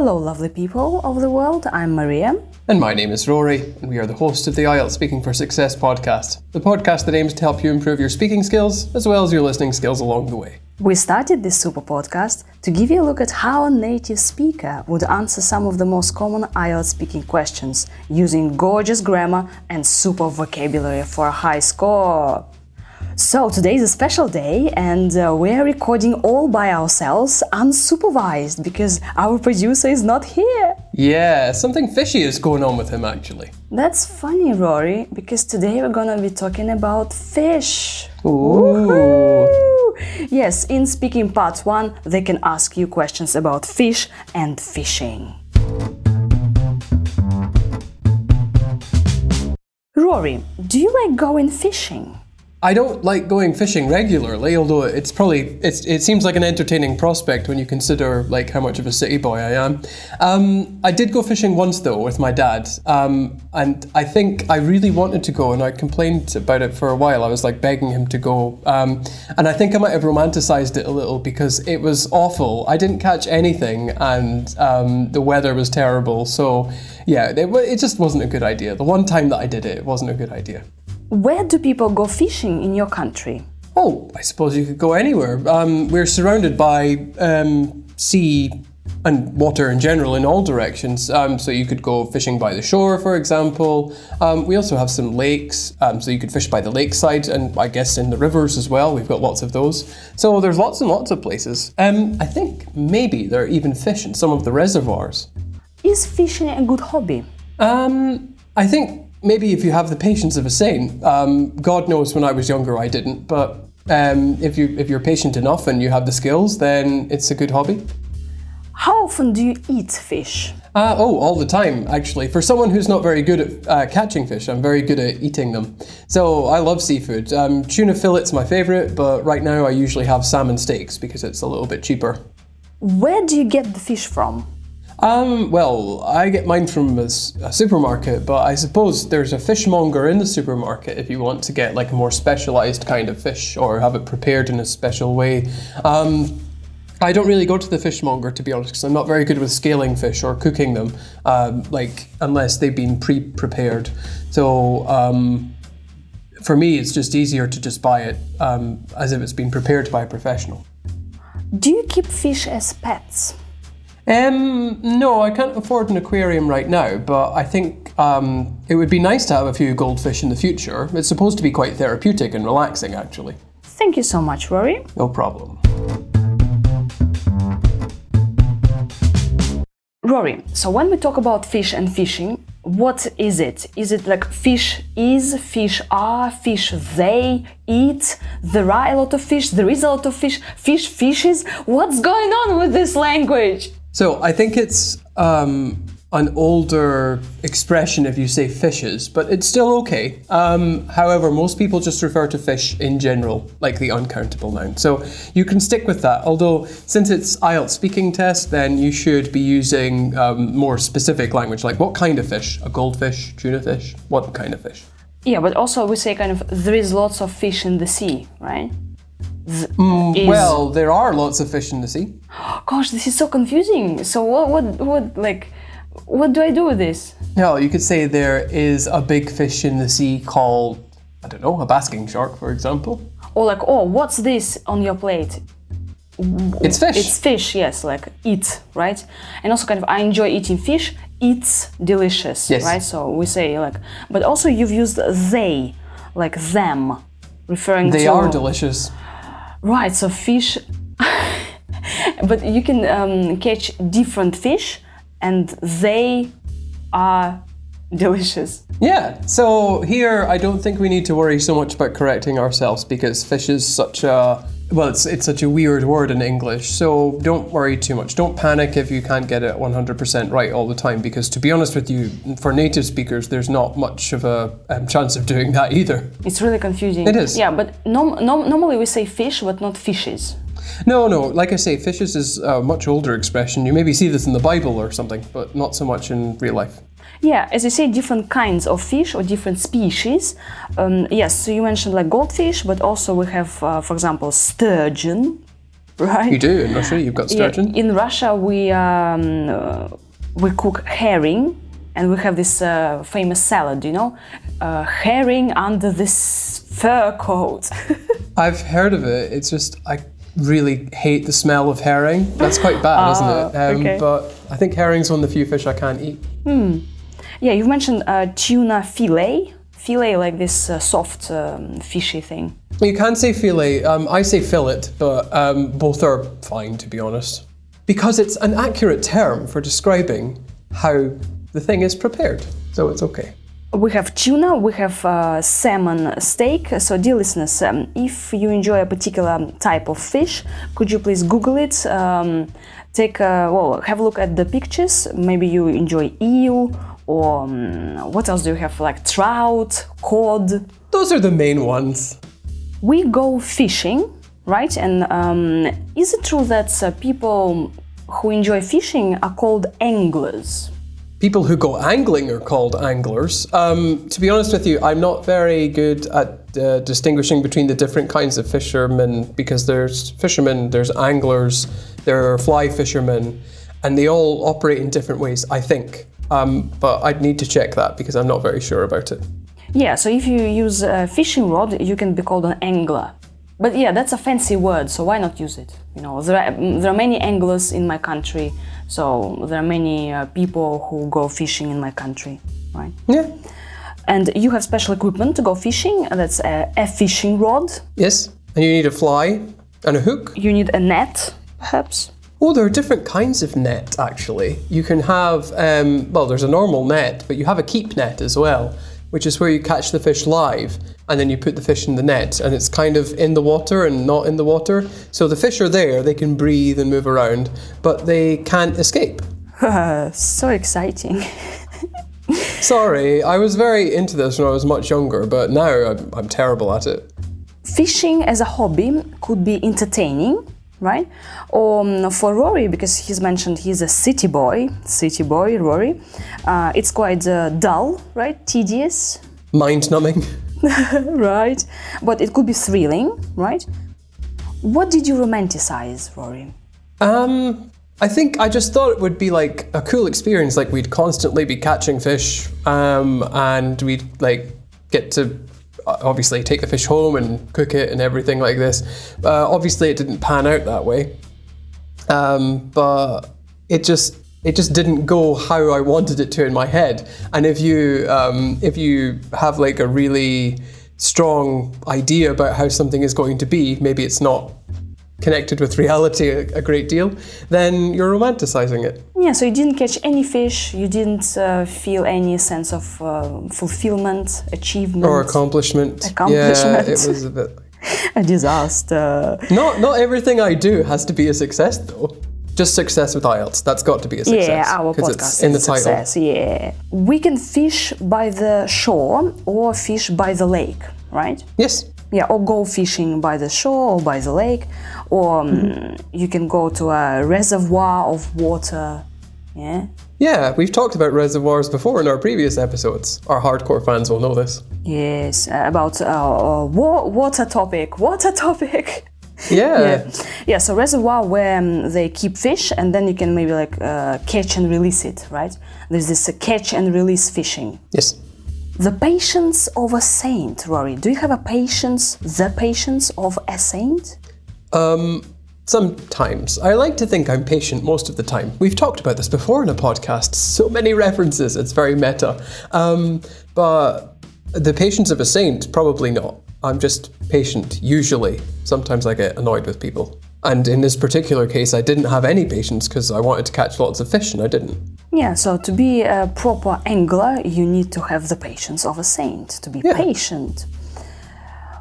Hello, lovely people of the world. I'm Maria. And my name is Rory, and we are the hosts of the IELTS Speaking for Success podcast, the podcast that aims to help you improve your speaking skills as well as your listening skills along the way. We started this super podcast to give you a look at how a native speaker would answer some of the most common IELTS speaking questions using gorgeous grammar and super vocabulary for a high score. So today is a special day, and uh, we're recording all by ourselves, unsupervised, because our producer is not here. Yeah, something fishy is going on with him actually. That's funny, Rory, because today we're gonna be talking about fish. Ooh. Yes, in speaking part one, they can ask you questions about fish and fishing. Rory, do you like going fishing? I don't like going fishing regularly, although it's probably it's, it seems like an entertaining prospect when you consider like how much of a city boy I am. Um, I did go fishing once though with my dad, um, and I think I really wanted to go, and I complained about it for a while. I was like begging him to go, um, and I think I might have romanticized it a little because it was awful. I didn't catch anything, and um, the weather was terrible. So yeah, it, it just wasn't a good idea. The one time that I did it, it wasn't a good idea. Where do people go fishing in your country? Oh, I suppose you could go anywhere. Um, we're surrounded by um, sea and water in general in all directions. Um, so you could go fishing by the shore, for example. Um, we also have some lakes, um, so you could fish by the lakeside and I guess in the rivers as well. We've got lots of those. So there's lots and lots of places. Um, I think maybe there are even fish in some of the reservoirs. Is fishing a good hobby? Um, I think maybe if you have the patience of a saint. Um, God knows when I was younger I didn't, but um, if you if you're patient enough and you have the skills, then it's a good hobby. How often do you eat fish? Uh, oh, all the time, actually. For someone who's not very good at uh, catching fish, I'm very good at eating them. So I love seafood. Um, tuna fillet's my favourite, but right now I usually have salmon steaks because it's a little bit cheaper. Where do you get the fish from? Um, well, I get mine from a supermarket, but I suppose there's a fishmonger in the supermarket if you want to get like a more specialized kind of fish or have it prepared in a special way. Um, I don't really go to the fishmonger to be honest, because I'm not very good with scaling fish or cooking them, um, like unless they've been pre-prepared. So um, for me, it's just easier to just buy it um, as if it's been prepared by a professional. Do you keep fish as pets? Um, no, I can't afford an aquarium right now, but I think um, it would be nice to have a few goldfish in the future. It's supposed to be quite therapeutic and relaxing, actually. Thank you so much, Rory. No problem. Rory, so when we talk about fish and fishing, what is it? Is it like fish is, fish are, fish they eat? There are a lot of fish, there is a lot of fish, fish fishes? What's going on with this language? So I think it's um, an older expression if you say fishes, but it's still okay. Um, however, most people just refer to fish in general, like the uncountable noun. So you can stick with that. Although, since it's IELTS speaking test, then you should be using um, more specific language, like what kind of fish? A goldfish, tuna fish? What kind of fish? Yeah, but also we say kind of there is lots of fish in the sea, right? Mm, is- Well, there are lots of fish in the sea. gosh, this is so confusing. So what, what, what, like, what do I do with this? No, you could say there is a big fish in the sea called, I don't know, a basking shark, for example. Or like, oh, what's this on your plate? It's fish. It's fish, yes, like eat, right? And also kind of I enjoy eating fish. It's delicious, Yes. right? So we say like, but also you've used they, like them, referring they to They are delicious. Right. So fish, but you can um, catch different fish, and they are delicious. Yeah, so here I don't think we need to worry so much about correcting ourselves because fish is such a well, it's it's such a weird word in English. So don't worry too much. Don't panic if you can't get it 100% right all the time because to be honest with you, for native speakers, there's not much of a um, chance of doing that either. It's really confusing. It is. Yeah, but normally we say fish, but not fishes. No, no, like I say, fishes is a much older expression. You maybe see this in the Bible or something, but not so much in real life. Yeah, as you say, different kinds of fish or different species. Um, yes, so you mentioned like goldfish, but also we have, uh, for example, sturgeon. right? You do in Russia. You've got sturgeon. Yeah, in Russia, we um, uh, we cook herring, and we have this uh, famous salad. You know, uh, herring under this fur coat. I've heard of it. It's just I really hate the smell of herring. That's quite bad, isn't it? Um, okay. But I think herring's one of the few fish I can't eat. Yeah, you've mentioned uh, tuna fillet. Fillet, like this uh, soft, um, fishy thing. You can say filet. Um, I say fillet, but um, both are fine to be honest, because it's an accurate term for describing how the thing is prepared. So it's okay. We have tuna, we have uh, salmon steak. So, dear listeners, um, if you enjoy a particular type of fish, could you please Google it? Um, take a, well, have a look at the pictures. Maybe you enjoy eel, or um, what else do you have? Like trout, cod. Those are the main ones. We go fishing, right? And um, is it true that uh, people who enjoy fishing are called anglers? People who go angling are called anglers. Um, to be honest with you, I'm not very good at uh, distinguishing between the different kinds of fishermen because there's fishermen, there's anglers, there are fly fishermen, and they all operate in different ways, I think. Um, but I'd need to check that because I'm not very sure about it. Yeah, so if you use a fishing rod, you can be called an angler. But yeah, that's a fancy word, so why not use it? You know, there are, there are many anglers in my country, so there are many uh, people who go fishing in my country, right? Yeah. And you have special equipment to go fishing, and that's a, a fishing rod. Yes. And you need a fly and a hook. You need a net, perhaps. Oh, there are different kinds of net actually. You can have, um, well, there's a normal net, but you have a keep net as well, which is where you catch the fish live and then you put the fish in the net and it's kind of in the water and not in the water. So the fish are there, they can breathe and move around, but they can't escape. so exciting. Sorry, I was very into this when I was much younger, but now I'm, I'm terrible at it. Fishing as a hobby could be entertaining, right? Or um, for Rory, because he's mentioned he's a city boy, city boy, Rory, uh, it's quite uh, dull, right? Tedious, Mind numbing. right? But it could be thrilling, right? What did you romanticize, Rory? Um, I think I just thought it would be like a cool experience. Like we'd constantly be catching fish, um, and we'd like get to obviously take the fish home and cook it and everything like this. Uh, obviously, it didn't pan out that way, um, but it just it just didn't go how I wanted it to in my head. And if you um, if you have like a really strong idea about how something is going to be, maybe it's not connected with reality a, a great deal, then you're romanticizing it. Yeah, so you didn't catch any fish, you didn't uh, feel any sense of uh, fulfillment, achievement, Or accomplishment. Accomplishment. Yeah, it was a bit. a disaster. Not not everything I do has to be a success though. Just success with IELTS. That's got to be a success. Yeah, our podcast it's in the is a title. success. Yeah, we can fish by the shore or fish by the lake, right? Yes. Yeah, or go fishing by the shore or by the lake, or um, Mm-hmm. you can go to a reservoir of water. Yeah, Yeah, we've talked about reservoirs before in our previous episodes. Our hardcore fans will know this. yes, uh, about uh, uh, wa- water topic. Water topic. Yeah. yeah, yeah. So reservoir where um, they keep fish, and then you can maybe like uh, catch and release it, right? There's this uh, catch and release fishing. Yes. The patience of a saint, Rory. Do you have a patience, the patience of a saint? Um, sometimes. I like to think I'm patient most of the time. We've talked about this before in a podcast. So many references. It's very meta. Um, but the patience of a saint, probably not. I'm just patient, usually. Sometimes I get annoyed with people. And in this particular case, I didn't have any patience because I wanted to catch lots of fish and I didn't. Yeah, so to be a proper angler, you need to have the patience of a saint, to be patient.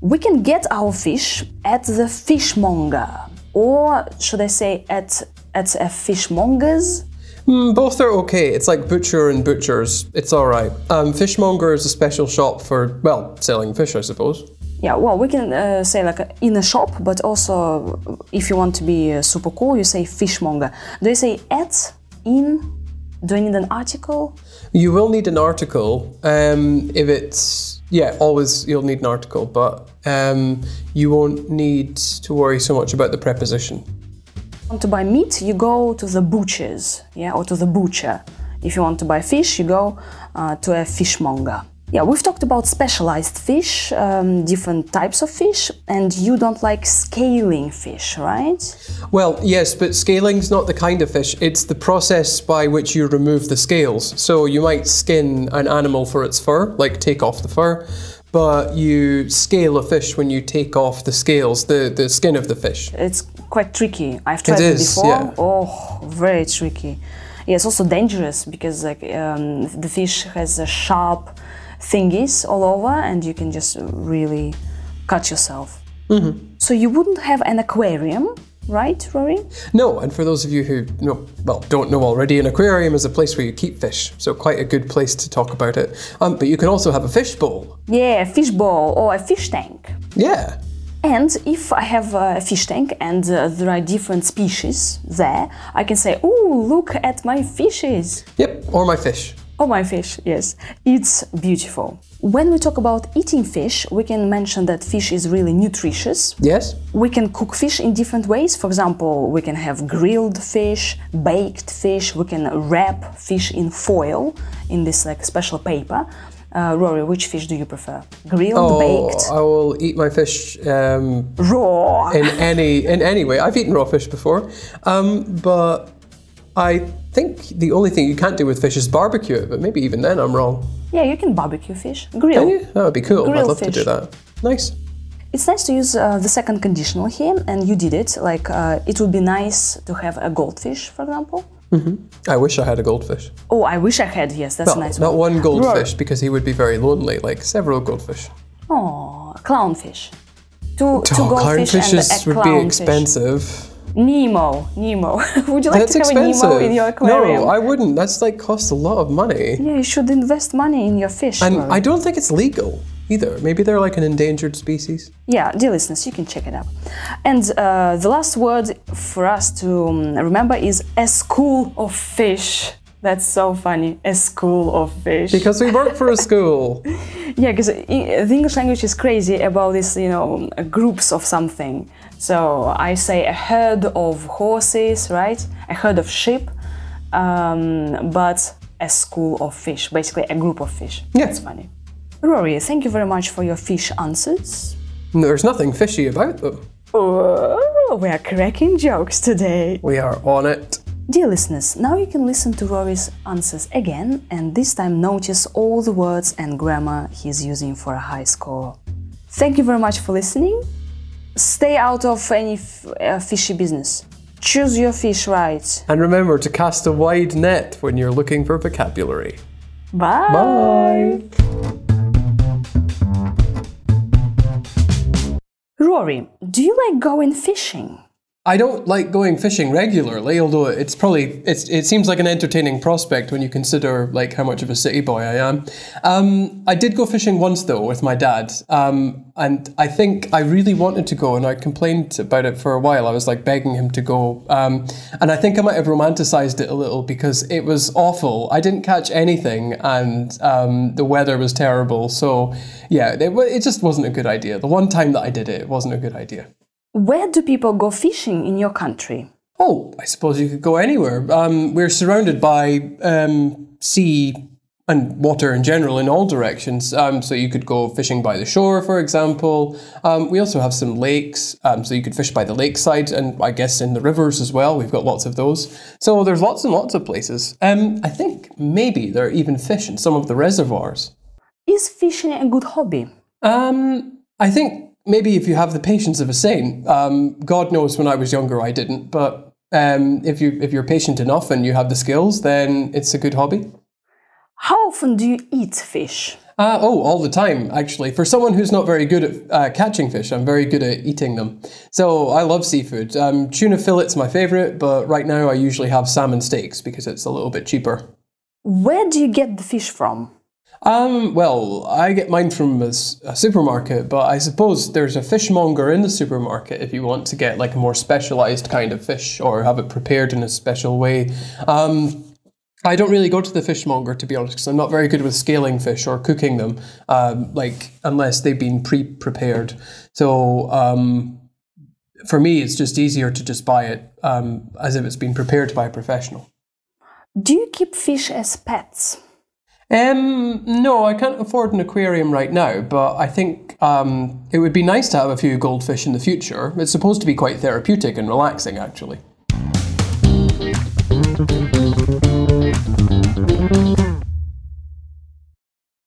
We can get our fish at the fishmonger, or should I say at at a fishmonger's? Mm, both are okay. It's like butcher and butchers. It's all right. Um, fishmonger is a special shop for, well, selling fish, I suppose. Yeah, well, we can uh, say like in a shop, but also if you want to be uh, super cool, you say fishmonger. Do you say at, in? Do I need an article? You will need an article um, if it's yeah. Always you'll need an article, but um, you won't need to worry so much about the preposition. Want to buy meat, you go to the butchers, yeah, or to the butcher. If you want to buy fish, you go uh, to a fishmonger. Yeah, we've talked about specialized fish, um, different types of fish, and you don't like scaling fish, right? Well, yes, but scaling's not the kind of fish. It's the process by which you remove the scales. So you might skin an animal for its fur, like take off the fur, but you scale a fish when you take off the scales, the, the skin of the fish. It's quite tricky. I've tried it, is, before. yeah. Oh, very tricky. Yeah, it's also dangerous because like um, the fish has a sharp thingies all over, and you can just really cut yourself. Mm-hmm. So you wouldn't have an aquarium, right, Rory? No, and for those of you who know, well, don't know already, an aquarium is a place where you keep fish, so quite a good place to talk about it. Um, but you can also have a fish bowl. Yeah, a fish bowl or a fish tank. Yeah. And if I have a fish tank and uh, there are different species there, I can say, "Oh, look at my fishes." Yep, or my fish. Oh, my fish, yes. It's beautiful. When we talk about eating fish, we can mention that fish is really nutritious. Yes? We can cook fish in different ways. For example, we can have grilled fish, baked fish, we can wrap fish in foil in this like special paper. Uh, Rory, which fish do you prefer? Grilled, Oh, baked, I will eat my fish um, raw? in any in any way. I've eaten raw fish before, um, but I think the only thing you can't do with fish is barbecue it. But maybe even then I'm wrong. Yeah, you can barbecue fish. Grill. Can you? That would be cool. I'd Grilled love to do that. Nice. It's nice to use uh, the second conditional here, and you did it. Like, uh, it would be nice to have a goldfish, for example. Mhm. I wish I had a goldfish. Oh, I wish I had. Yes, that's Well, nice not one. one goldfish because he would be very lonely. Like several goldfish. Oh, clownfish. Two, two Oh, goldfish and clownfishes a would be expensive. Nemo, Nemo. would you like That's to have expensive. a Nemo in your aquarium? No, I wouldn't. That's like costs a lot of money. yeah, you should invest money in your fish. And. I don't think it's legal either. Maybe they're like an endangered species. Yeah, dear listeners, you can check it out. And uh, the last word for us to um, remember is a school of fish. That's so funny. A school of fish. Because we work for a school. Yeah, because the English language is crazy about this, you know, groups of something. So I say a herd of horses, right? A herd of sheep, um, but a school of fish, basically a group of fish. Yeah. That's funny. Rory, thank you very much for your fish answers. There's nothing fishy about them. Oh, we are cracking jokes today. We are on it. Dear listeners, now you can listen to Rory's answers again and this time notice all the words and grammar he's using for a high score. Thank you very much for listening. Stay out of any f- uh, fishy business. Choose your fish right. And remember to cast a wide net when you're looking for vocabulary. Bye. Bye. Rory, do you like going fishing? I don't like going fishing regularly, although it's probably it's, it seems like an entertaining prospect when you consider like how much of a city boy I am. Um, I did go fishing once though with my dad, um, and I think I really wanted to go, and I complained about it for a while. I was like begging him to go, um, and I think I might have romanticized it a little because it was awful. I didn't catch anything, and um, the weather was terrible. So yeah, it, it just wasn't a good idea. The one time that I did it, it wasn't a good idea. Where do people go fishing in your country? Oh, I suppose you could go anywhere. Um, we're surrounded by um, sea and water in general in all directions. Um, so you could go fishing by the shore, for example. Um, we also have some lakes, um, so you could fish by the lakeside and I guess in the rivers as well. We've got lots of those. So there's lots and lots of places. Um, I think maybe there are even fish in some of the reservoirs. Is fishing a good hobby? Um, I think maybe if you have the patience of a saint, um, God knows when I was younger I didn't, but um, if you if you're patient enough and you have the skills, then it's a good hobby. How often do you eat fish? Uh, oh, all the time, actually. For someone who's not very good at uh, catching fish, I'm very good at eating them. So I love seafood. Um, tuna fillet's my favorite, but right now I usually have salmon steaks because it's a little bit cheaper. Where do you get the fish from? Um, well, I get mine from a supermarket, but I suppose there's a fishmonger in the supermarket if you want to get like a more specialized kind of fish or have it prepared in a special way. Um, I don't really go to the fishmonger to be honest, because I'm not very good with scaling fish or cooking them, um, like unless they've been pre-prepared. So um, for me, it's just easier to just buy it um, as if it's been prepared by a professional. Do you keep fish as pets? Um, no, I can't afford an aquarium right now, but I think um, it would be nice to have a few goldfish in the future. It's supposed to be quite therapeutic and relaxing, actually.